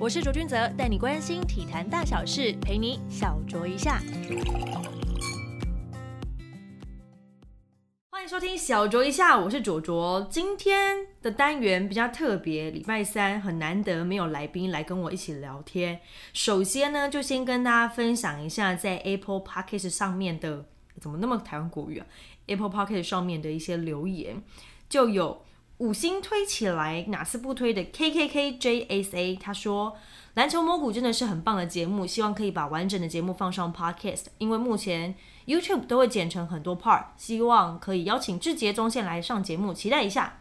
我是卓君泽，带你关心体坛大小事，陪你小酌一下。欢迎收听小酌一下，我是卓卓。今天的单元比较特别，礼拜三很难得没有来宾来跟我一起聊天。首先呢，就先跟大家分享一下在 Apple Podcast 上面的，怎么那么台湾国语啊？Apple Podcast 上面的一些留言，就有。五星推起来，哪次不推的？K K K J S A，他说篮球摸骨真的是很棒的节目，希望可以把完整的节目放上 Podcast，因为目前 YouTube 都会剪成很多 part，希望可以邀请志杰中线来上节目，期待一下。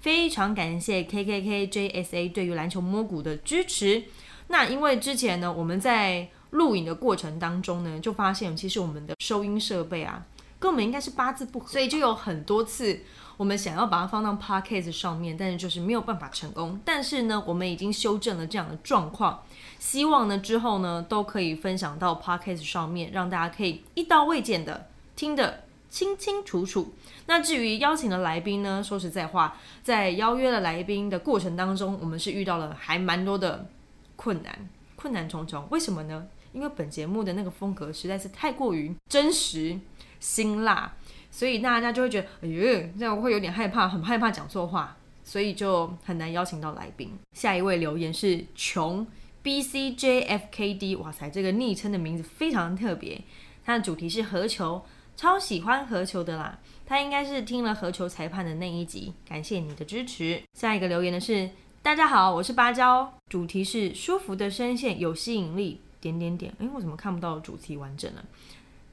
非常感谢 K K K J S A 对于篮球摸骨的支持。那因为之前呢，我们在录影的过程当中呢，就发现其实我们的收音设备啊，跟我们应该是八字不合，所以就有很多次。我们想要把它放到 podcast 上面，但是就是没有办法成功。但是呢，我们已经修正了这样的状况，希望呢之后呢都可以分享到 podcast 上面，让大家可以一刀未剪的听得清清楚楚。那至于邀请的来宾呢，说实在话，在邀约的来宾的过程当中，我们是遇到了还蛮多的困难，困难重重。为什么呢？因为本节目的那个风格实在是太过于真实、辛辣。所以大家就会觉得，哎呦，这样会有点害怕，很害怕讲错话，所以就很难邀请到来宾。下一位留言是穷 B C J F K D，哇塞，这个昵称的名字非常特别。它的主题是何球，超喜欢何球的啦。他应该是听了何球裁判的那一集，感谢你的支持。下一个留言的是，大家好，我是芭蕉，主题是舒服的声线有吸引力，点点点。哎，我怎么看不到主题完整了？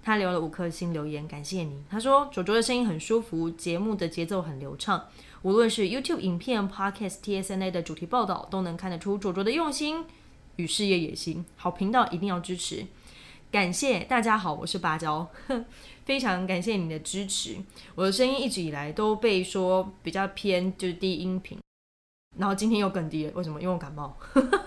他留了五颗星留言，感谢你。他说：“卓卓的声音很舒服，节目的节奏很流畅，无论是 YouTube 影片、Podcast、TSNA 的主题报道，都能看得出卓卓的用心与事业野心。好频道一定要支持，感谢大家好，我是芭蕉，非常感谢你的支持。我的声音一直以来都被说比较偏就是低音频，然后今天又更低了，为什么？因为我感冒，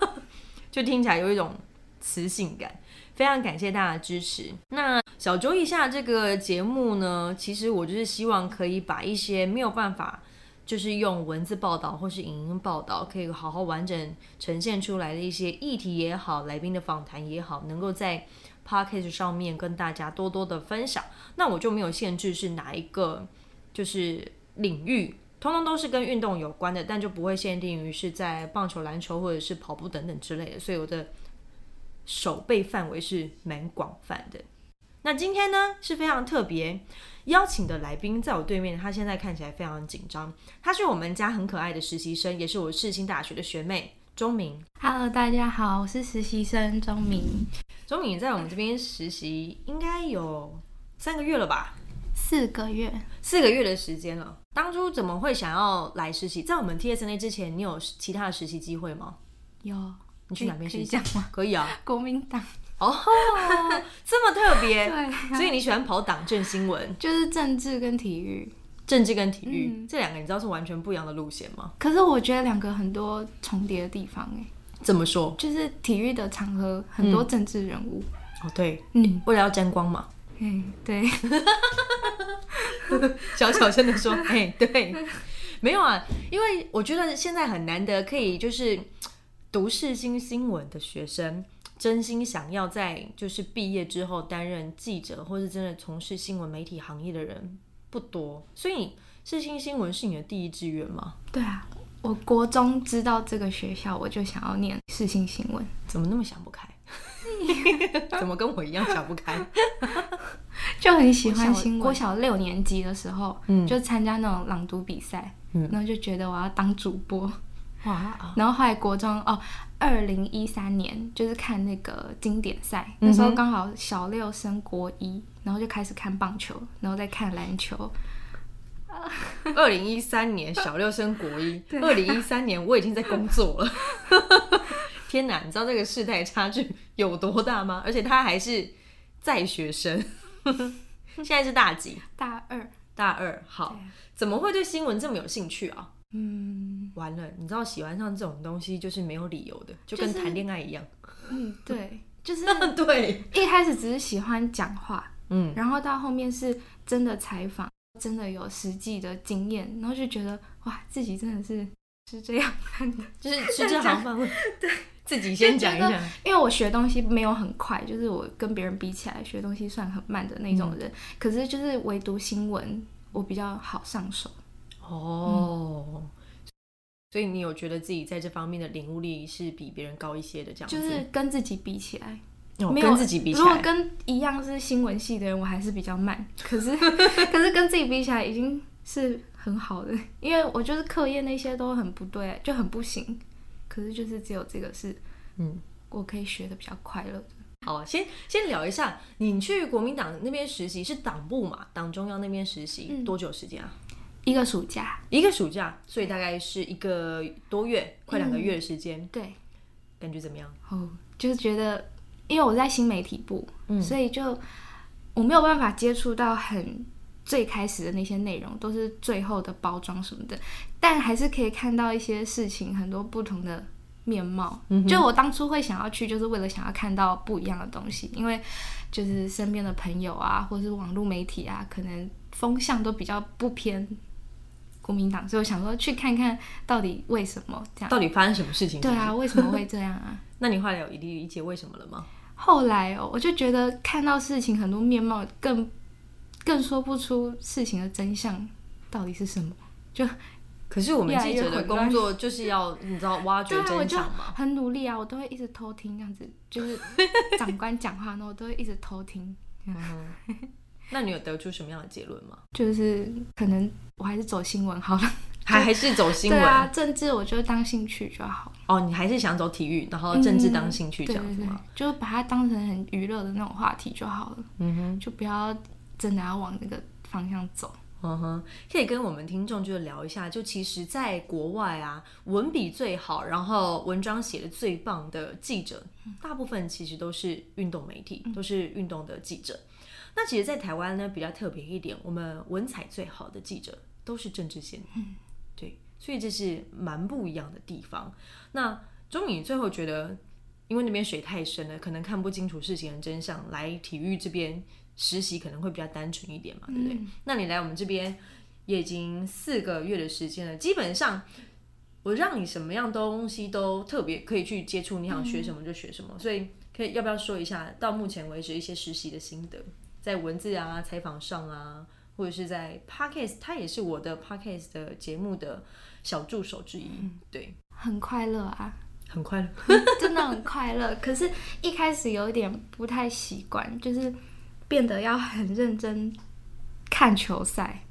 就听起来有一种磁性感。非常感谢大家的支持。那小周一下这个节目呢，其实我就是希望可以把一些没有办法，就是用文字报道或是影音报道，可以好好完整呈现出来的一些议题也好，来宾的访谈也好，能够在 podcast 上面跟大家多多的分享。那我就没有限制是哪一个就是领域，通通都是跟运动有关的，但就不会限定于是在棒球、篮球或者是跑步等等之类的。所以我的。手背范围是蛮广泛的。那今天呢是非常特别邀请的来宾，在我对面，他现在看起来非常紧张。他是我们家很可爱的实习生，也是我世新大学的学妹钟明。Hello，大家好，我是实习生钟明。钟明在我们这边实习应该有三个月了吧？四个月，四个月的时间了。当初怎么会想要来实习？在我们 TSA 之前，你有其他的实习机会吗？有。你去哪边实习吗？可以啊，国民党。哦，这么特别，对，所以你喜欢跑党政新闻，就是政治跟体育，政治跟体育这两个，你知道是完全不一样的路线吗？可是我觉得两个很多重叠的地方，哎，怎么说？就是体育的场合很多政治人物，哦，对，嗯，为了要沾光嘛，嗯，对，小小声的说，哎，对，没有啊，因为我觉得现在很难得可以就是。读世新新闻的学生，真心想要在就是毕业之后担任记者，或是真的从事新闻媒体行业的人不多。所以世新新闻是你的第一志愿吗？对啊，我国中知道这个学校，我就想要念世新新闻。怎么那么想不开？怎么跟我一样想不开？就很喜欢新闻。国小六年级的时候，嗯，就参加那种朗读比赛，嗯，然后就觉得我要当主播。哇！然后后来国中哦，二零一三年就是看那个经典赛，那时候刚好小六升国一，然后就开始看棒球，然后再看篮球。二零一三年小六升国一，二零一三年我已经在工作了。天哪，你知道这个世代差距有多大吗？而且他还是在学生，现在是大几？大二。大二，好，怎么会对新闻这么有兴趣啊？嗯，完了，你知道喜欢上这种东西就是没有理由的，就跟谈恋爱一样。嗯，对，就是 对。一开始只是喜欢讲话，嗯，然后到后面是真的采访，真的有实际的经验，然后就觉得哇，自己真的是是这样看的，就是是这行饭。对，自己先讲一下。因为我学东西没有很快，就是我跟别人比起来，学东西算很慢的那种人。可是就是唯独新闻，我比较好上手。哦，所以你有觉得自己在这方面的领悟力是比别人高一些的？这样就是跟自己比起来，没有跟自己比起来。如果跟一样是新闻系的人，我还是比较慢。可是 可是跟自己比起来，已经是很好的。因为我就是课业那些都很不对，就很不行。可是就是只有这个是，嗯，我可以学的比较快乐的。好，先先聊一下，你去国民党那边实习是党部嘛？党中央那边实习多久时间啊？一个暑假，一个暑假，所以大概是一个多月，快两个月的时间。对，感觉怎么样？哦，就是觉得，因为我在新媒体部，所以就我没有办法接触到很最开始的那些内容，都是最后的包装什么的，但还是可以看到一些事情很多不同的面貌。就我当初会想要去，就是为了想要看到不一样的东西，因为就是身边的朋友啊，或者是网络媒体啊，可能风向都比较不偏。国民党，所以我想说去看看到底为什么这样，到底发生什么事情？对啊，为什么会这样啊？那你后来有一理解为什么了吗？后来哦，我就觉得看到事情很多面貌，更更说不出事情的真相到底是什么。就可是我们记者的工作就是要你知道挖掘 真相嘛？很努力啊，我都会一直偷听这样子，就是长官讲话呢，我都会一直偷听。那你有得出什么样的结论吗？就是可能我还是走新闻好了，还还是走新闻啊？政治我就当兴趣就好。哦，你还是想走体育，然后政治当兴趣这样子吗？就把它当成很娱乐的那种话题就好了。嗯哼，就不要真的要往那个方向走。嗯哼，可以跟我们听众就聊一下，就其实，在国外啊，文笔最好，然后文章写的最棒的记者，大部分其实都是运动媒体，都是运动的记者。那其实，在台湾呢，比较特别一点，我们文采最好的记者都是政治线，对，所以这是蛮不一样的地方。那钟敏最后觉得，因为那边水太深了，可能看不清楚事情的真相，来体育这边实习可能会比较单纯一点嘛，对不对？那你来我们这边也已经四个月的时间了，基本上我让你什么样东西都特别可以去接触，你想学什么就学什么，所以可以要不要说一下到目前为止一些实习的心得？在文字啊、采访上啊，或者是在 podcast，他也是我的 podcast 的节目的小助手之一。对，很快乐啊，很快乐，真的很快乐。可是，一开始有点不太习惯，就是变得要很认真看球赛，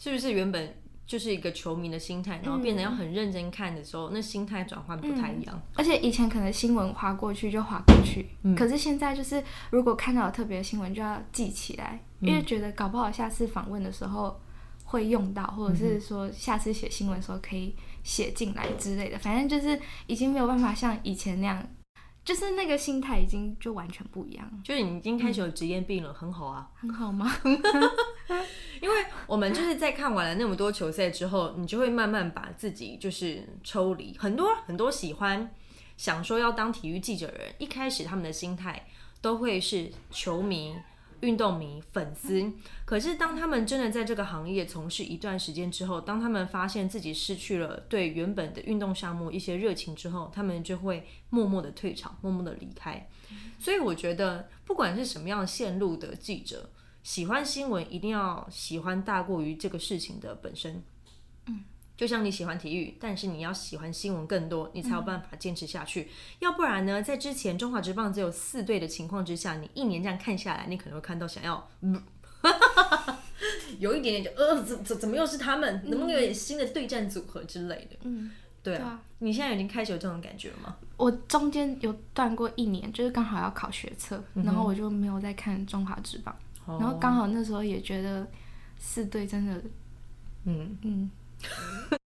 是不是原本？就是一个球迷的心态，然后变得要很认真看的时候，那心态转换不太一样。而且以前可能新闻划过去就划过去，可是现在就是如果看到特别的新闻就要记起来，因为觉得搞不好下次访问的时候会用到，或者是说下次写新闻的时候可以写进来之类的。反正就是已经没有办法像以前那样。就是那个心态已经就完全不一样，就是你已经开始有职业病了，很好啊，很好吗？因为我们就是在看完了那么多球赛之后，你就会慢慢把自己就是抽离。很多很多喜欢想说要当体育记者的人，一开始他们的心态都会是球迷。运动迷、粉丝，可是当他们真的在这个行业从事一段时间之后，当他们发现自己失去了对原本的运动项目一些热情之后，他们就会默默的退场，默默的离开。所以我觉得，不管是什么样线路的记者，喜欢新闻一定要喜欢大过于这个事情的本身。嗯。就像你喜欢体育，但是你要喜欢新闻更多，你才有办法坚持下去。要不然呢，在之前中华职棒只有四队的情况之下，你一年这样看下来，你可能会看到想要，有一点点就呃，怎怎怎么又是他们？能不能有点新的对战组合之类的？嗯，对啊。你现在已经开始有这种感觉了吗？我中间有断过一年，就是刚好要考学测，然后我就没有再看中华职棒，然后刚好那时候也觉得四队真的，嗯嗯。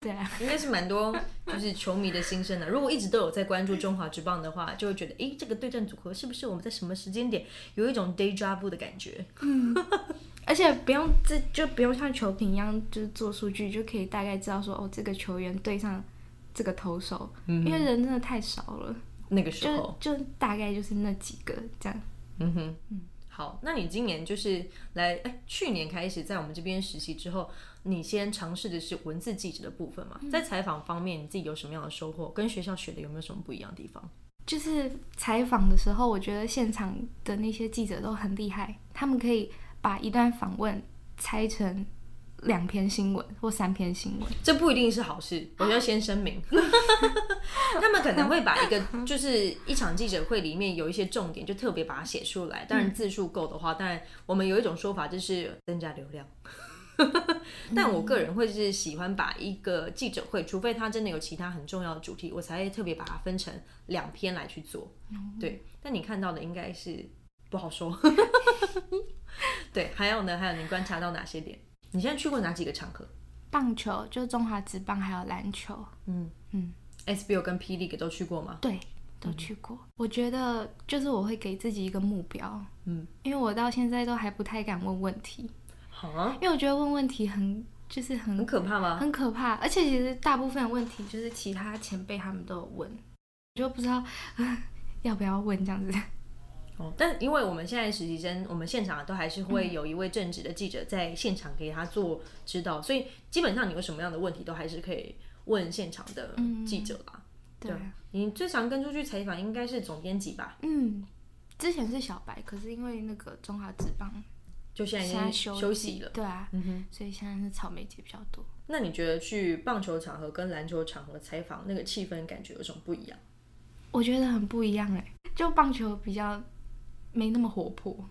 对啊，应该是蛮多就是球迷的心声的。如果一直都有在关注中华职棒的话，就会觉得，诶，这个对战组合是不是我们在什么时间点有一种 day job 的感觉？嗯，而且不用这就不用像球评一样，就是做数据就可以大概知道说，哦，这个球员对上这个投手，因为人真的太少了。那个时候就大概就是那几个这样。嗯哼，嗯，好，那你今年就是来，哎，去年开始在我们这边实习之后。你先尝试的是文字记者的部分嘛？在采访方面，你自己有什么样的收获？跟学校学的有没有什么不一样的地方？就是采访的时候，我觉得现场的那些记者都很厉害，他们可以把一段访问拆成两篇新闻或三篇新闻。这不一定是好事，我要先声明。他们可能会把一个就是一场记者会里面有一些重点，就特别把它写出来。当然字数够的话，当然我们有一种说法就是增加流量。但我个人会是喜欢把一个记者会，除非他真的有其他很重要的主题，我才会特别把它分成两篇来去做。对，但你看到的应该是不好说。对，还有呢？还有你观察到哪些点？你现在去过哪几个场合？棒球，就是中华职棒，还有篮球。嗯嗯，SBO 跟 P League 都去过吗？对，都去过。我觉得就是我会给自己一个目标。嗯，因为我到现在都还不太敢问问题。因为我觉得问问题很就是很很可怕吗？很可怕，而且其实大部分问题就是其他前辈他们都有问，就不知道 要不要问这样子。哦，但因为我们现在实习生，我们现场都还是会有一位正职的记者在现场给他做指导，所以基本上你有什么样的问题都还是可以问现场的记者啦。对，你最常跟出去采访应该是总编辑吧？嗯，之前是小白，可是因为那个中华职棒。就现在已经休息了，对啊，嗯哼，所以现在是草莓节比较多。那你觉得去棒球场合跟篮球场合采访那个气氛感觉有什么不一样？我觉得很不一样哎，就棒球比较没那么活泼。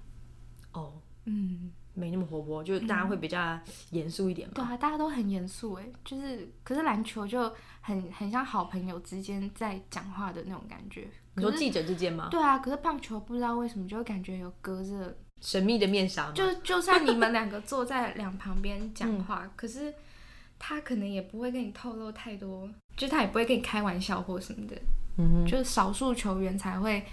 哦，嗯，没那么活泼，就大家会比较严肃一点嘛。对啊，大家都很严肃哎，就是可是篮球就很很像好朋友之间在讲话的那种感觉。你说记者之间吗？对啊，可是棒球不知道为什么就会感觉有隔着。神秘的面纱，就就算你们两个坐在两旁边讲话，可是他可能也不会跟你透露太多，就他也不会跟你开玩笑或什么的，嗯就是少数球员才会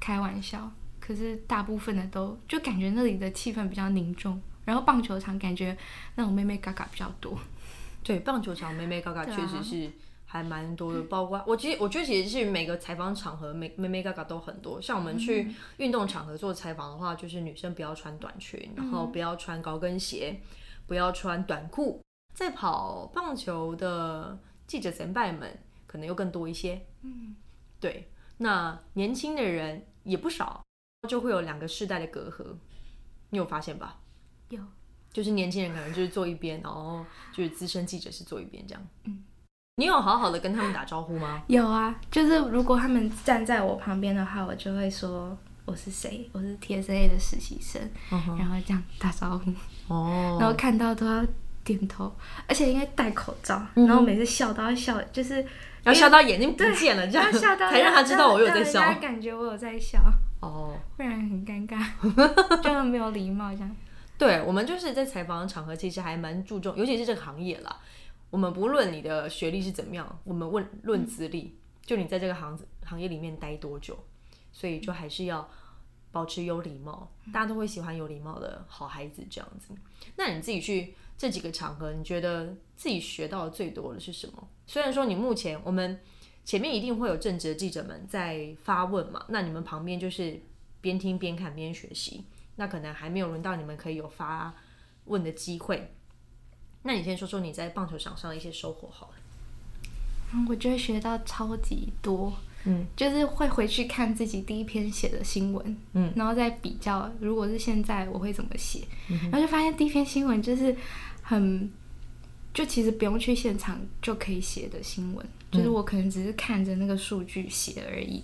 开玩笑，可是大部分的都就感觉那里的气氛比较凝重，然后棒球场感觉那种妹妹嘎嘎比较多，对，棒球场妹妹嘎嘎确实是。还蛮多的，包括我其实我觉得其实是每个采访场合，妹妹妹嘎嘎都很多。像我们去运动场合做采访的话，就是女生不要穿短裙，然后不要穿高跟鞋，不要穿短裤。在跑棒球的记者前辈们可能又更多一些。嗯，对。那年轻的人也不少，就会有两个世代的隔阂。你有发现吧？有，就是年轻人可能就是坐一边，然后就是资深记者是坐一边这样。嗯。你有好好的跟他们打招呼吗？有啊，就是如果他们站在我旁边的话，我就会说我是谁，我是 TSA 的实习生，然后这样打招呼。哦，然后看到都要点头，而且因为戴口罩，然后每次笑都要笑，就是要笑到眼睛不见了，这样才让他知道我有在笑，感觉我有在笑。哦，不然很尴尬，就没有礼貌这样。对，我们就是在采访的场合，其实还蛮注重，尤其是这个行业啦。我们不论你的学历是怎么样，我们问论资历，就你在这个行行业里面待多久，所以就还是要保持有礼貌，大家都会喜欢有礼貌的好孩子这样子。那你自己去这几个场合，你觉得自己学到的最多的是什么？虽然说你目前我们前面一定会有正直的记者们在发问嘛，那你们旁边就是边听边看边学习，那可能还没有轮到你们可以有发问的机会。那你先说说你在棒球场上的一些收获好了。嗯，我觉得学到超级多，嗯，就是会回去看自己第一篇写的新闻，嗯，然后再比较，如果是现在我会怎么写，嗯然后就发现第一篇新闻就是很，就其实不用去现场就可以写的新闻，就是我可能只是看着那个数据写而已。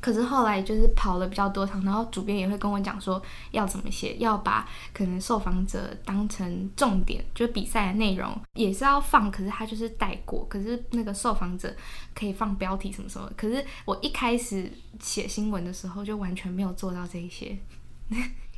可是后来就是跑了比较多场，然后主编也会跟我讲说要怎么写，要把可能受访者当成重点，就是比赛的内容也是要放，可是他就是带过，可是那个受访者可以放标题什么什么。可是我一开始写新闻的时候就完全没有做到这一些。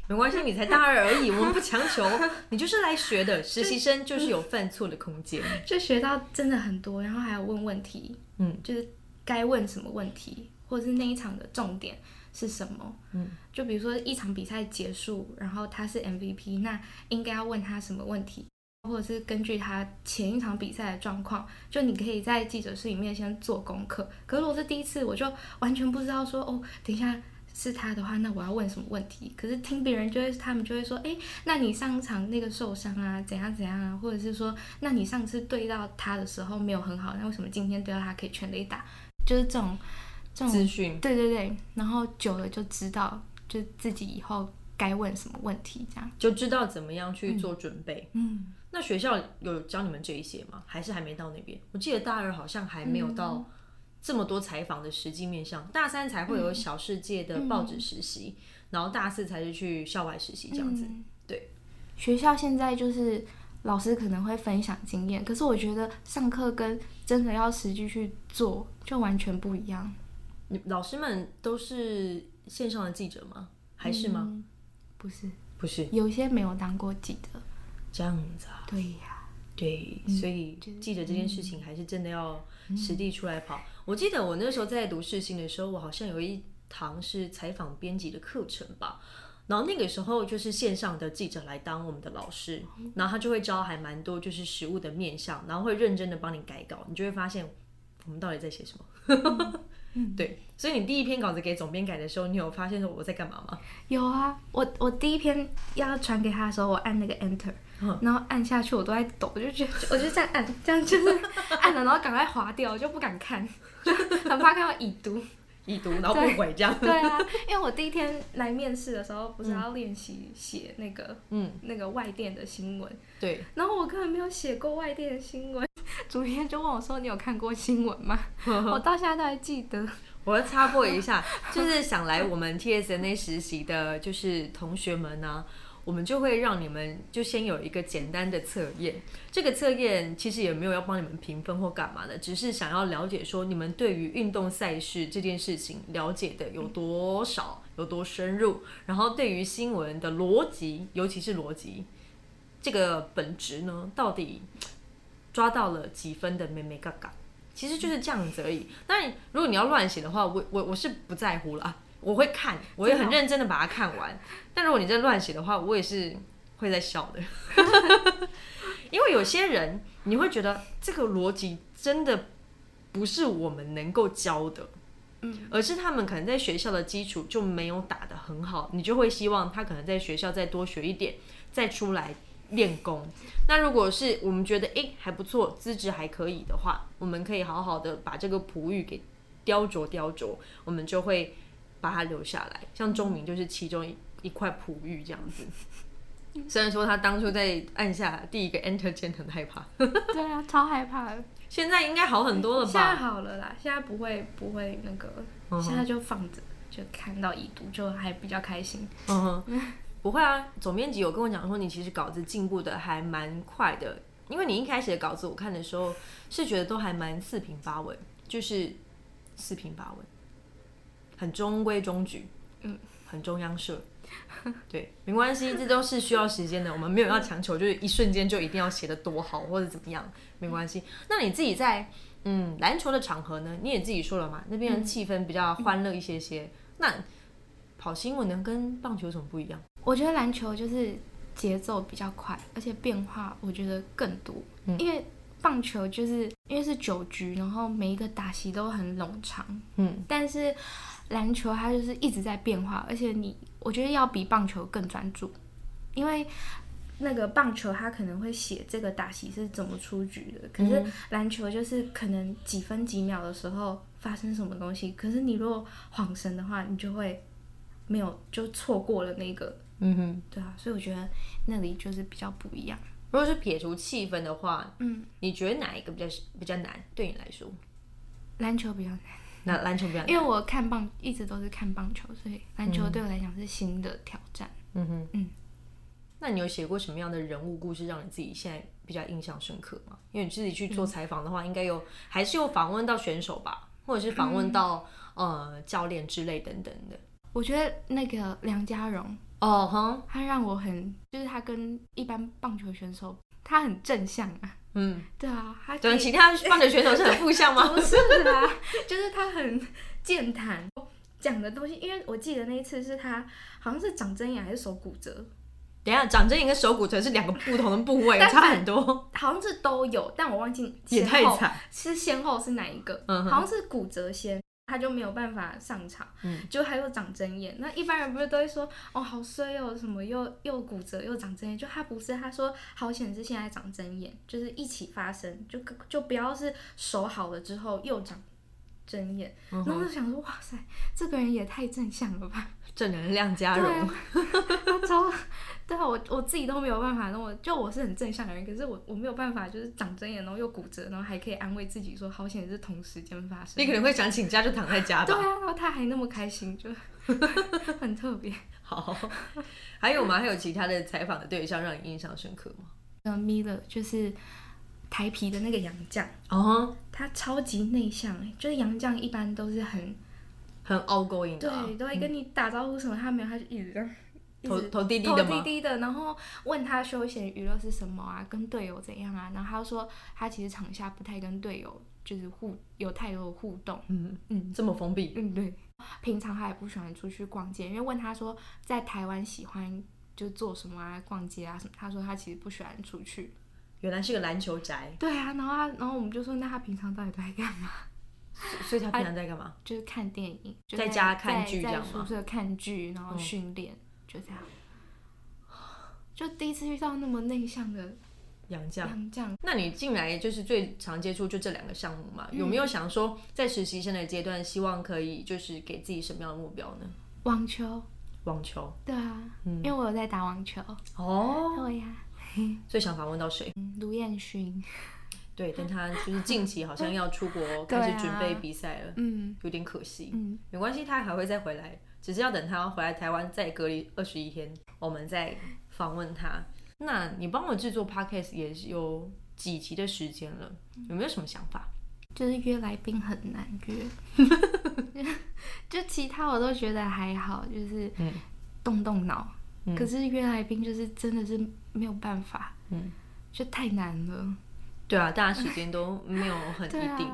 没关系，你才大二而已，我们不强求，你就是来学的，实习生就是有犯错的空间，就学到真的很多，然后还要问问题，嗯，就是该问什么问题。或者是那一场的重点是什么？嗯，就比如说一场比赛结束，然后他是 MVP，那应该要问他什么问题？或者是根据他前一场比赛的状况，就你可以在记者室里面先做功课。可是我是第一次，我就完全不知道说哦，等一下是他的话，那我要问什么问题？可是听别人就会，他们就会说，哎，那你上场那个受伤啊，怎样怎样啊？或者是说，那你上次对到他的时候没有很好，那为什么今天对到他可以全力打？就是这种这种资讯，对对对。然后久了就知道，就自己以后该问什么问题，这样就知道怎么样去做准备。嗯，那学校有教你们这一些吗？还是还没到那边？我记得大二好像还没有到。这么多采访的实际面向，大三才会有小世界的报纸实习，然后大四才是去校外实习这样子。对，学校现在就是老师可能会分享经验，可是我觉得上课跟真的要实际去做就完全不一样。你老师们都是线上的记者吗？还是吗？不是，不是，有些没有当过记者。这样子啊？对呀，对，所以记者这件事情还是真的要实地出来跑。我记得我那时候在读世新的时候，我好像有一堂是采访编辑的课程吧，然后那个时候就是线上的记者来当我们的老师，然后他就会教还蛮多就是实物的面向，然后会认真的帮你改稿，你就会发现我们到底在写什么。对，所以你第一篇稿子给总编改的时候，你有发现说我在干嘛吗？有啊，我我第一篇要传给他的时候，我按那个 Enter。然后按下去，我都在抖，我就觉得，我就这样按，这样就是按了，然后赶快划掉，我就不敢看，很怕看到已读，已读，然后不回这样。对啊，因为我第一天来面试的时候，不是要练习写那个，嗯，那个外电的新闻。对。然后我根本没有写过外电的新闻，主编就问我说：“你有看过新闻吗？” 我到现在都还记得。我要插播一下，就是想来我们 TSNA 实习的，就是同学们呢。我们就会让你们就先有一个简单的测验，这个测验其实也没有要帮你们评分或干嘛的，只是想要了解说你们对于运动赛事这件事情了解的有多少，有多深入，然后对于新闻的逻辑，尤其是逻辑这个本质呢，到底抓到了几分的妹妹嘎嘎，其实就是这样子而已。但如果你要乱写的话，我我我是不在乎了。我会看，我也很认真的把它看完。但如果你在乱写的话，我也是会在笑的，因为有些人你会觉得这个逻辑真的不是我们能够教的，嗯，而是他们可能在学校的基础就没有打得很好，你就会希望他可能在学校再多学一点，再出来练功。那如果是我们觉得诶还不错，资质还可以的话，我们可以好好的把这个璞玉给雕琢雕琢，我们就会。把它留下来，像钟明就是其中一一块璞玉这样子。虽然说他当初在按下第一个 Enter 键很害怕，对啊，超害怕。现在应该好很多了吧？现在好了啦，现在不会不会那个，现在就放着，就看到已读就还比较开心。嗯哼，不会啊，总编辑有跟我讲说，你其实稿子进步的还蛮快的，因为你一开始的稿子我看的时候是觉得都还蛮四平八稳，就是四平八稳。很中规中矩，嗯，很中央社，对，没关系，这都是需要时间的。我们没有要强求，就是一瞬间就一定要写的多好或者怎么样，没关系。那你自己在嗯篮球的场合呢？你也自己说了嘛，那边的气氛比较欢乐一些些。那跑新闻呢，跟棒球有什么不一样？我觉得篮球就是节奏比较快，而且变化我觉得更多。因为棒球就是因为是九局，然后每一个打席都很冗长，嗯，但是。篮球它就是一直在变化，而且你我觉得要比棒球更专注，因为那个棒球它可能会写这个打席是怎么出局的，可是篮球就是可能几分几秒的时候发生什么东西，可是你如果晃神的话，你就会没有就错过了那个，嗯哼，对啊，所以我觉得那里就是比较不一样。如果是撇除气氛的话，嗯，你觉得哪一个比较比较难？对你来说，篮球比较难。那篮球比较，因为我看棒一直都是看棒球，所以篮球对我来讲是新的挑战。嗯哼，嗯。那你有写过什么样的人物故事让你自己现在比较印象深刻吗？因为你自己去做采访的话，应该有还是有访问到选手吧，或者是访问到呃教练之类等等的。我觉得那个梁家荣哦，哼，他让我很就是他跟一般棒球选手，他很正向啊。嗯，对啊，他对其他棒球选手是很负向吗？不是啊，就是他很健谈，讲的东西。因为我记得那一次是他好像是长针眼还是手骨折。等下，长针眼跟手骨折是两个不同的部位，差很多。好像是都有，但我忘记也太惨，是先后是哪一个？嗯，好像是骨折先，他就没有办法上场，嗯，就他又长针眼。那一般人不是都会说，哦，好衰哦，什么又又骨折又长针眼？就他不是，他说好险是现在长针眼，就是一起发生，就就不要是手好了之后又长针眼。然后就想说，哇塞，这个人也太正向了吧，正能量加融，超。对啊，我我自己都没有办法，那我就我是很正向的人，可是我我没有办法，就是长针眼，然后又骨折，然后还可以安慰自己说好险是同时间发生。你可能会想请假就躺在家吧。对啊，然后他还那么开心，就 很特别。好，还有吗？还有其他的采访的对象让你印象深刻吗？呃，Miller 就是台皮的那个杨绛哦，他超级内向哎，就是杨绛一般都是很很 outgoing 的，对，都会跟你打招呼什么，他没有，他就一直这样。头头低低的头低低的，然后问他休闲娱乐是什么啊？跟队友怎样啊？然后他说他其实场下不太跟队友就是互有太多的互动。嗯嗯，这么封闭。嗯，对。平常他也不喜欢出去逛街，因为问他说在台湾喜欢就做什么啊？逛街啊什么？他说他其实不喜欢出去。原来是个篮球宅。对啊，然后他，然后我们就说那他平常到底在干嘛？所以他平常在干嘛？就是看电影，在家看剧这样吗？宿舍看剧，然后训练。就这样，就第一次遇到那么内向的杨绛。杨绛，那你进来就是最常接触就这两个项目嘛？有没有想说在实习生的阶段，希望可以就是给自己什么样的目标呢？网球，网球，对啊，因为我有在打网球。哦，对呀。最想访问到谁？卢彦勋。对，但他就是近期好像要出国 开始准备比赛了，嗯，有点可惜。嗯，没关系，他还会再回来。只是要等他回来台湾再隔离二十一天，我们再访问他。那你帮我制作 podcast 也是有几集的时间了，有没有什么想法？就是约来宾很难约，就其他我都觉得还好，就是动动脑。可是约来宾就是真的是没有办法，嗯，就太难了。对啊，大家时间都没有很 一定。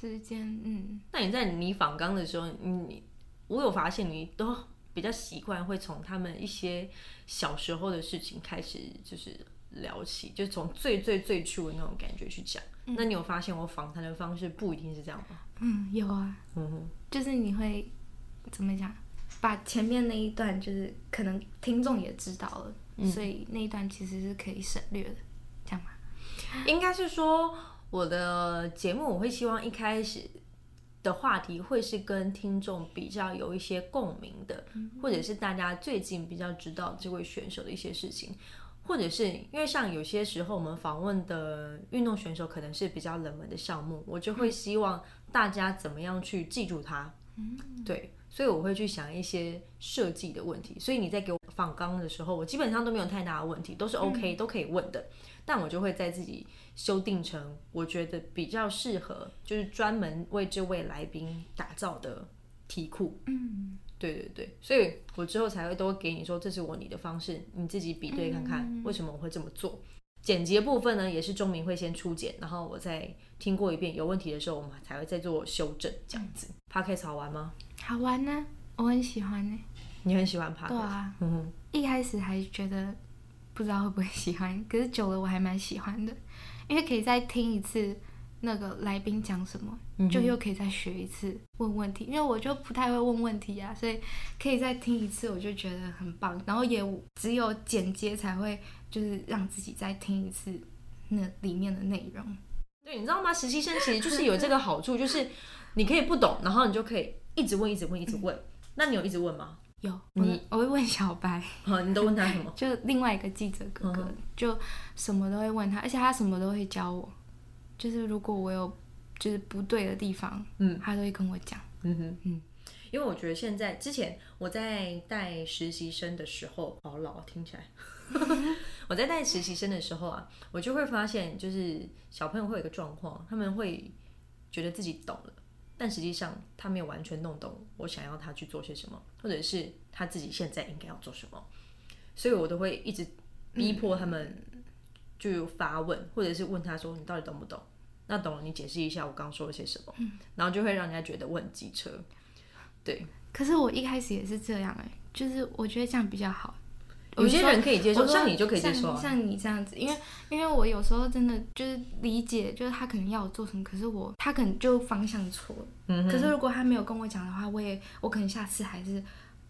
时间，嗯。那你在你访刚的时候，你？我有发现，你都比较习惯会从他们一些小时候的事情开始，就是聊起，就从最最最初的那种感觉去讲。那你有发现我访谈的方式不一定是这样吗？嗯，有啊。嗯哼，就是你会怎么讲？把前面那一段，就是可能听众也知道了，所以那一段其实是可以省略的，这样吗？应该是说，我的节目我会希望一开始。的话题会是跟听众比较有一些共鸣的，或者是大家最近比较知道这位选手的一些事情，或者是因为像有些时候我们访问的运动选手可能是比较冷门的项目，我就会希望大家怎么样去记住他。对，所以我会去想一些设计的问题。所以你在给我访纲的时候，我基本上都没有太大的问题，都是 OK，都可以问的。但我就会在自己修订成我觉得比较适合，就是专门为这位来宾打造的题库。嗯，对对对，所以我之后才会都给你说，这是我你的方式，你自己比对看看为什么我会这么做。剪辑部分呢，也是钟明会先初剪，然后我再听过一遍，有问题的时候我们才会再做修正，这样子。Podcast 好玩吗？好玩呢，我很喜欢呢。你很喜欢 Podcast？对啊，嗯，一开始还觉得。不知道会不会喜欢，可是久了我还蛮喜欢的，因为可以再听一次那个来宾讲什么，就又可以再学一次问问题，因为我就不太会问问题啊，所以可以再听一次，我就觉得很棒。然后也只有剪接才会就是让自己再听一次那里面的内容。对，你知道吗？实习生其实就是有这个好处，就是你可以不懂，然后你就可以一直问，一直问，一直问。那你有一直问吗？有你，我会问小白。好，你都问他什么？就另外一个记者哥哥，就什么都会问他，而且他什么都会教我。就是如果我有就是不对的地方，嗯，他都会跟我讲。嗯哼，嗯，因为我觉得现在之前我在带实习生的时候，好老听起来。我在带实习生的时候啊，我就会发现，就是小朋友会有一个状况，他们会觉得自己懂了。但实际上，他没有完全弄懂我想要他去做些什么，或者是他自己现在应该要做什么，所以我都会一直逼迫他们就发问，或者是问他说：“你到底懂不懂？那懂了，你解释一下我刚说了些什么。”然后就会让人家觉得我很机车。对，可是我一开始也是这样哎，就是我觉得这样比较好。有些人可以接受，像你就可以接受。像你这样子，因为因为我有时候真的就是理解，就是他可能要我做什么，可是我他可能就方向错。嗯。可是如果他没有跟我讲的话，我也我可能下次还是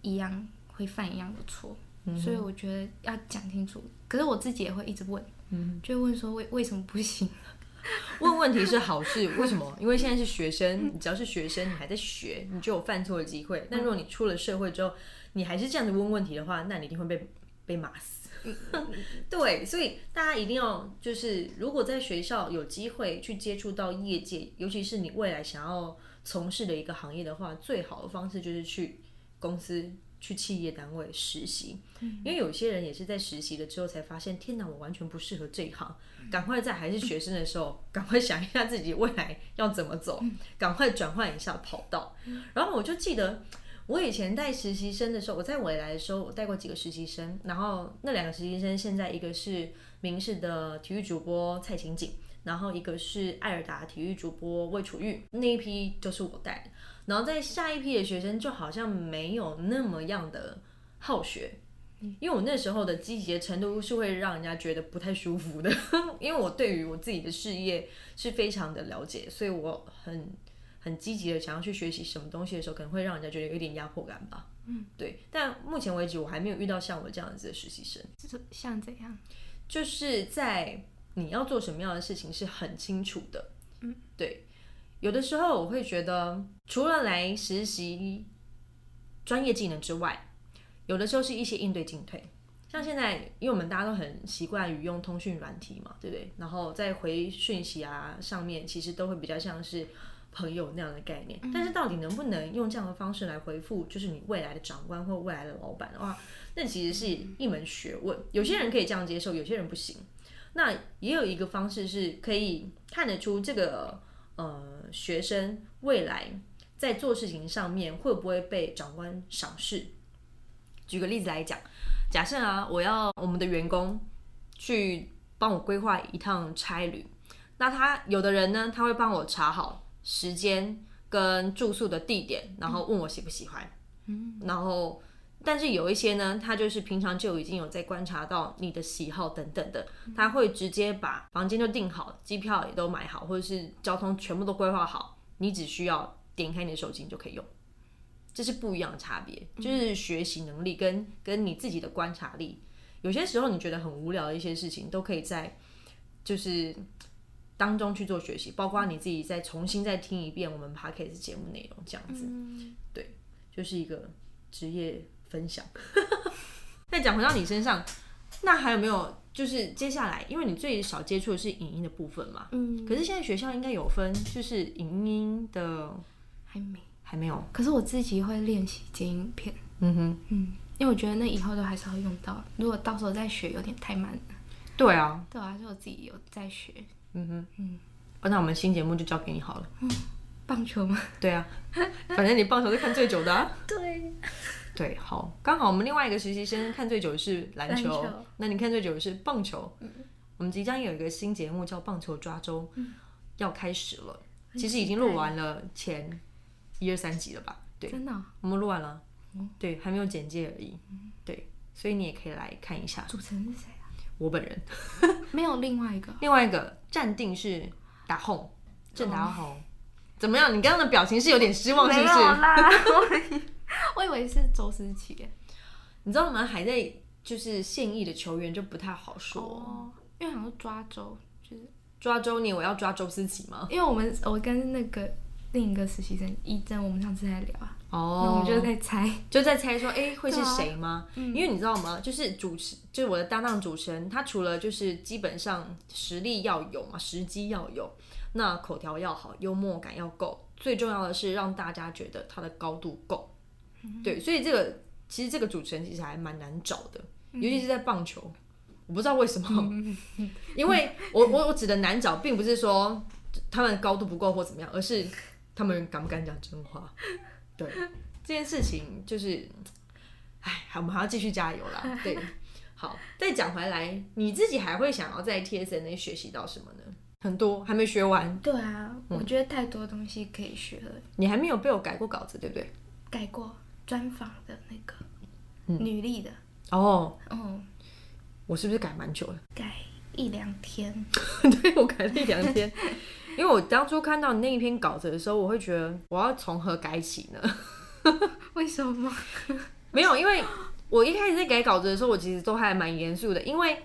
一样会犯一样的错。嗯。所以我觉得要讲清楚。可是我自己也会一直问，嗯，就问说为为什么不行？问问题是好事，为什么？因为现在是学生，你只要是学生，你还在学，你就有犯错的机会。但如果你出了社会之后，你还是这样子问问题的话，那你一定会被被骂死。对，所以大家一定要就是，如果在学校有机会去接触到业界，尤其是你未来想要从事的一个行业的话，最好的方式就是去公司。去企业单位实习，因为有些人也是在实习了之后才发现，天哪，我完全不适合这一行。赶快在还是学生的时候，赶快想一下自己未来要怎么走，赶快转换一下跑道。然后我就记得，我以前带实习生的时候，我在未来的时候，我带过几个实习生，然后那两个实习生现在一个是明视的体育主播蔡琴锦，然后一个是艾尔达体育主播魏楚玉，那一批就是我带的。然后在下一批的学生就好像没有那么样的好学，因为我那时候的积极的程度是会让人家觉得不太舒服的，因为我对于我自己的事业是非常的了解，所以我很很积极的想要去学习什么东西的时候，可能会让人家觉得有点压迫感吧。嗯，对。但目前为止我还没有遇到像我这样子的实习生，像怎样？就是在你要做什么样的事情是很清楚的。嗯，对。有的时候我会觉得，除了来实习专业技能之外，有的时候是一些应对进退。像现在，因为我们大家都很习惯于用通讯软体嘛，对不对？然后在回讯息啊上面，其实都会比较像是朋友那样的概念。但是到底能不能用这样的方式来回复，就是你未来的长官或未来的老板的话，那其实是一门学问。有些人可以这样接受，有些人不行。那也有一个方式是可以看得出这个。呃，学生未来在做事情上面会不会被长官赏识？举个例子来讲，假设啊，我要我们的员工去帮我规划一趟差旅，那他有的人呢，他会帮我查好时间跟住宿的地点，然后问我喜不喜欢，嗯，然后。但是有一些呢，他就是平常就已经有在观察到你的喜好等等的，他会直接把房间就订好，机票也都买好，或者是交通全部都规划好，你只需要点开你的手机就可以用。这是不一样的差别，就是学习能力跟跟你自己的观察力。有些时候你觉得很无聊的一些事情，都可以在就是当中去做学习，包括你自己再重新再听一遍我们 p a r k a s 节目内容这样子。对，就是一个职业。分享。再讲回到你身上，那还有没有？就是接下来，因为你最少接触的是影音的部分嘛。嗯。可是现在学校应该有分，就是影音的还没，还没有。可是我自己会练习剪影片。嗯哼。嗯，因为我觉得那以后都还是会用到。如果到时候再学，有点太慢了。对啊。对啊，就我自己有在学。嗯哼。嗯。哦，那我们新节目就交给你好了。嗯。棒球吗？对啊。反正你棒球是看最久的。对。对，好，刚好我们另外一个实习生看最久的是篮球，那你看最久的是棒球。嗯，我们即将有一个新节目叫《棒球抓周》，要开始了。其实已经录完了前一二三集了吧？对，真的，我们录完了。对，还没有简介而已。对，所以你也可以来看一下。主持人是谁啊？我本人。没有另外一个。另外一个暂定是打红，郑达宏。怎么样？你刚刚的表情是有点失望，是不是？我以为是周思齐，你知道吗？还在就是现役的球员就不太好说，因为好像抓周，就是抓周你，我要抓周思琪吗？因为我们我跟那个另一个实习生一真，我们上次在聊啊，哦，我们就在猜，就在猜说，哎，会是谁吗？因为你知道吗？就是主持，就是我的搭档主持人，他除了就是基本上实力要有嘛，时机要有，那口条要好，幽默感要够，最重要的是让大家觉得他的高度够。对，所以这个其实这个主持人其实还蛮难找的，尤其是在棒球，我不知道为什么，因为我我我指的难找，并不是说他们高度不够或怎么样，而是他们敢不敢讲真话。对，这件事情就是，哎，我们还要继续加油啦。对，好，再讲回来，你自己还会想要在 TSN 学习到什么呢？很多还没学完。对啊，我觉得太多东西可以学了。你还没有被我改过稿子，对不对？改过。专访的那个女力的哦，哦，我是不是改蛮久了？改一两天。对，我改了一两天。因为我当初看到那一篇稿子的时候，我会觉得我要从何改起呢？为什么？没有，因为我一开始在改稿子的时候，我其实都还蛮严肃的，因为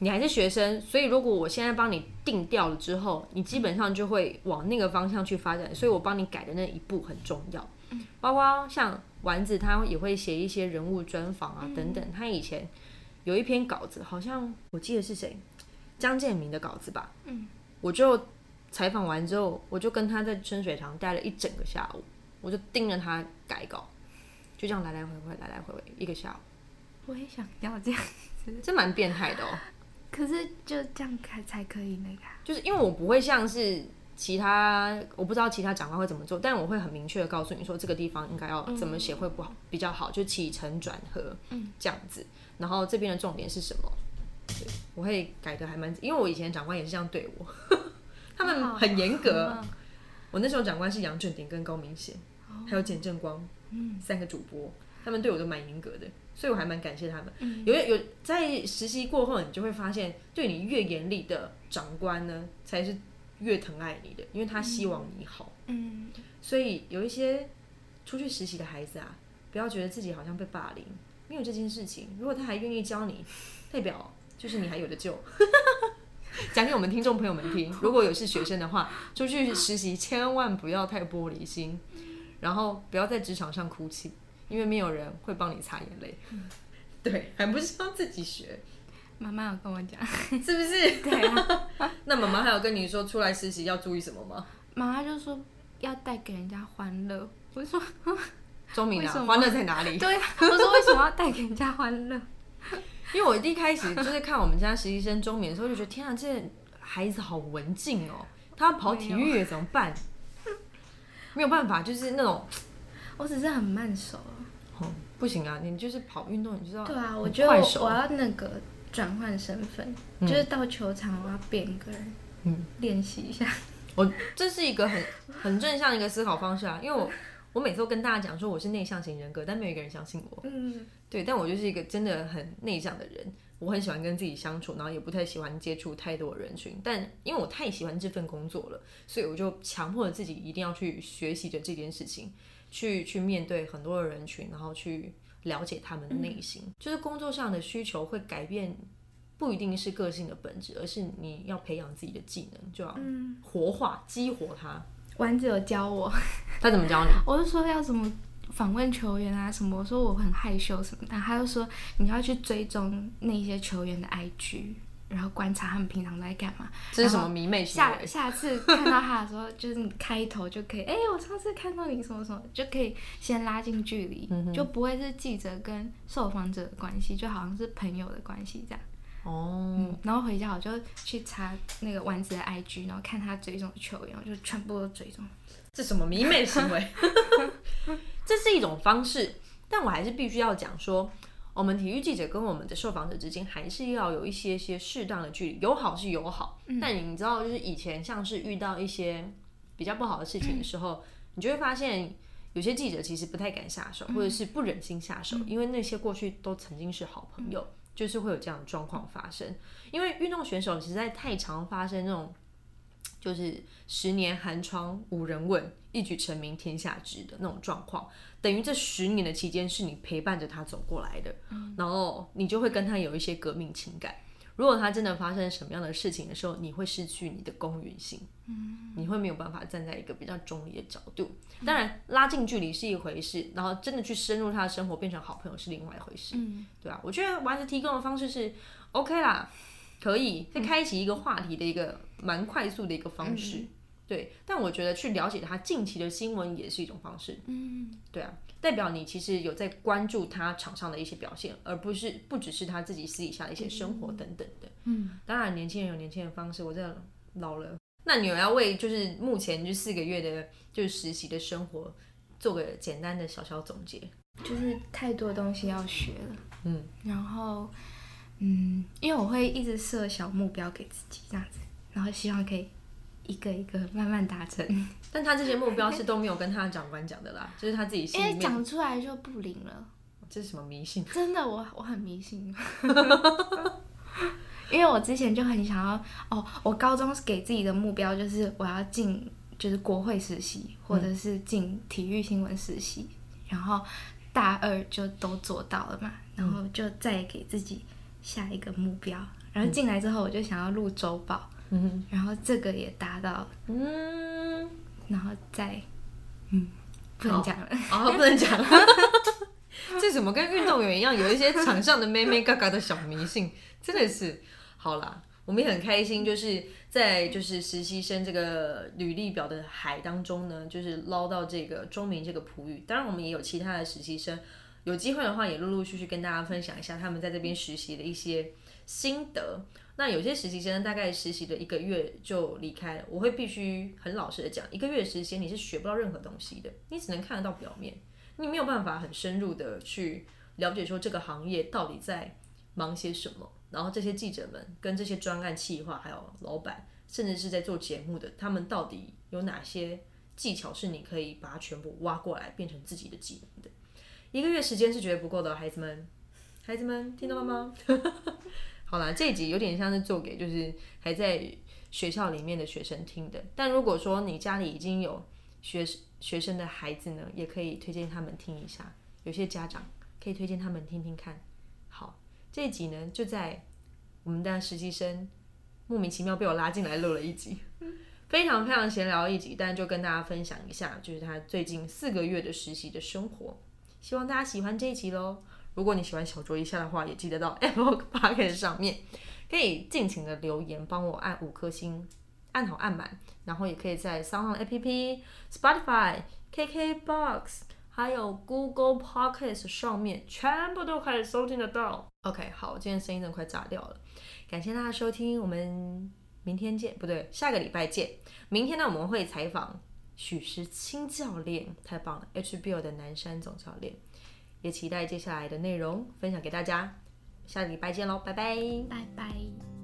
你还是学生，所以如果我现在帮你定掉了之后，你基本上就会往那个方向去发展，所以我帮你改的那一步很重要。包括像丸子，他也会写一些人物专访啊等等。他以前有一篇稿子，好像我记得是谁，江建明的稿子吧。嗯，我就采访完之后，我就跟他在春水堂待了一整个下午，我就盯着他改稿，就这样来来回回，来来回回一个下午。我也想要这样子，这蛮变态的哦。可是就这样开才可以那个，就是因为我不会像是。其他我不知道其他长官会怎么做，但我会很明确的告诉你说这个地方应该要怎么写会不好比较好，就起承转合这样子。然后这边的重点是什么？我会改的还蛮，因为我以前长官也是这样对我，他们很严格。我那时候长官是杨振鼎跟高明贤，还有简正光，三个主播，他们对我都蛮严格的，所以我还蛮感谢他们。有有在实习过后，你就会发现，对你越严厉的长官呢，才是。越疼爱你的，因为他希望你好。嗯，所以有一些出去实习的孩子啊，不要觉得自己好像被霸凌，没有这件事情。如果他还愿意教你，代表就是你还有的救。讲给我们听众朋友们听，如果有是学生的话，出去实习千万不要太玻璃心，然后不要在职场上哭泣，因为没有人会帮你擦眼泪。对，还不是要自己学。妈妈有跟我讲，是不是？对啊。那妈妈还有跟你说出来实习要注意什么吗？妈妈就说要带给人家欢乐。我说，钟明啊，欢乐在哪里？对，我说为什么要带给人家欢乐？因为我一开始就是看我们家实习生中年的时候，就觉得天啊，这孩子好文静哦，他要跑体育怎么办？没有办法，就是那种，我只是很慢手。哦，不行啊，你就是跑运动，你知道？对啊，我觉得我要那个。转换身份，就是到球场我要变一个人，嗯，练习一下。我这是一个很很正向的一个思考方式啊，因为我我每次都跟大家讲说我是内向型人格，但没有一个人相信我。嗯，对，但我就是一个真的很内向的人，我很喜欢跟自己相处，然后也不太喜欢接触太多人群。但因为我太喜欢这份工作了，所以我就强迫了自己一定要去学习着这件事情，去去面对很多的人群，然后去。了解他们的内心，就是工作上的需求会改变，不一定是个性的本质，而是你要培养自己的技能，就要活化、激活它。丸子有教我，他怎么教你？我就说要怎么访问球员啊什么，我说我很害羞什么，但他就说你要去追踪那些球员的 IG。然后观察他们平常在干嘛，这是什么迷妹下下次看到他的时候，就是你开头就可以，哎，我上次看到你什么什么，就可以先拉近距离，就不会是记者跟受访者的关系，就好像是朋友的关系这样。哦。然后回家我就去查那个丸子的 IG，然后看他追踪的球员，就全部都追踪。这什么迷妹行为？这是一种方式，但我还是必须要讲说。我们体育记者跟我们的受访者之间还是要有一些些适当的距离，友好是友好，但你知道，就是以前像是遇到一些比较不好的事情的时候，你就会发现有些记者其实不太敢下手，或者是不忍心下手，因为那些过去都曾经是好朋友，就是会有这样的状况发生。因为运动选手实在太常发生那种，就是十年寒窗无人问，一举成名天下知的那种状况。等于这十年的期间是你陪伴着他走过来的，然后你就会跟他有一些革命情感。如果他真的发生什么样的事情的时候，你会失去你的公允性，你会没有办法站在一个比较中立的角度。当然，拉近距离是一回事，然后真的去深入他的生活，变成好朋友是另外一回事，对吧？我觉得丸子提供的方式是 OK 啦，可以再开启一个话题的一个蛮快速的一个方式。对，但我觉得去了解他近期的新闻也是一种方式。嗯，对啊，代表你其实有在关注他场上的一些表现，而不是不只是他自己私底下的一些生活等等的。嗯，当然年轻人有年轻人的方式。我这老了，那你有要为就是目前这四个月的就是实习的生活做个简单的小小总结？就是太多东西要学了。嗯，然后嗯，因为我会一直设小目标给自己这样子，然后希望可以。一个一个慢慢达成，但他这些目标是都没有跟他的长官讲的啦，就是他自己心里面。讲出来就不灵了。这是什么迷信？真的，我我很迷信，因为我之前就很想要哦，我高中给自己的目标就是我要进就是国会实习，或者是进体育新闻实习，然后大二就都做到了嘛，然后就再给自己下一个目标，然后进来之后我就想要录周报，嗯，然后这个也达到，嗯，然后再嗯。不能讲了哦！不能讲了，这怎么跟运动员一样，有一些场上的妹妹嘎嘎的小迷信，真的是好啦。我们也很开心，就是在就是实习生这个履历表的海当中呢，就是捞到这个钟明这个璞玉。当然，我们也有其他的实习生，有机会的话也陆陆续续跟大家分享一下他们在这边实习的一些心得。那有些实习生大概实习了一个月就离开了，我会必须很老实的讲，一个月时间你是学不到任何东西的，你只能看得到表面，你没有办法很深入的去了解说这个行业到底在忙些什么，然后这些记者们跟这些专案企划还有老板，甚至是在做节目的，他们到底有哪些技巧是你可以把它全部挖过来变成自己的技能的？一个月时间是绝对不够的，孩子们，孩子们听到了吗？好了，这一集有点像是做给就是还在学校里面的学生听的。但如果说你家里已经有学学生的孩子呢，也可以推荐他们听一下。有些家长可以推荐他们听听看。好，这一集呢就在我们的实习生莫名其妙被我拉进来录了一集，非常非常闲聊一集，但就跟大家分享一下，就是他最近四个月的实习的生活。希望大家喜欢这一集喽。如果你喜欢小卓一下的话，也记得到 Apple Podcast 上面可以尽情的留言，帮我按五颗星，按好按满，然后也可以在 s o u n App、Spotify、KKBox 还有 Google Podcast 上面全部都可以收听得到。OK，好，今天声音真的快炸掉了，感谢大家收听，我们明天见，不对，下个礼拜见。明天呢，我们会采访许时清教练，太棒了，HBO 的南山总教练。也期待接下来的内容分享给大家，下个礼拜见喽，拜拜，拜拜。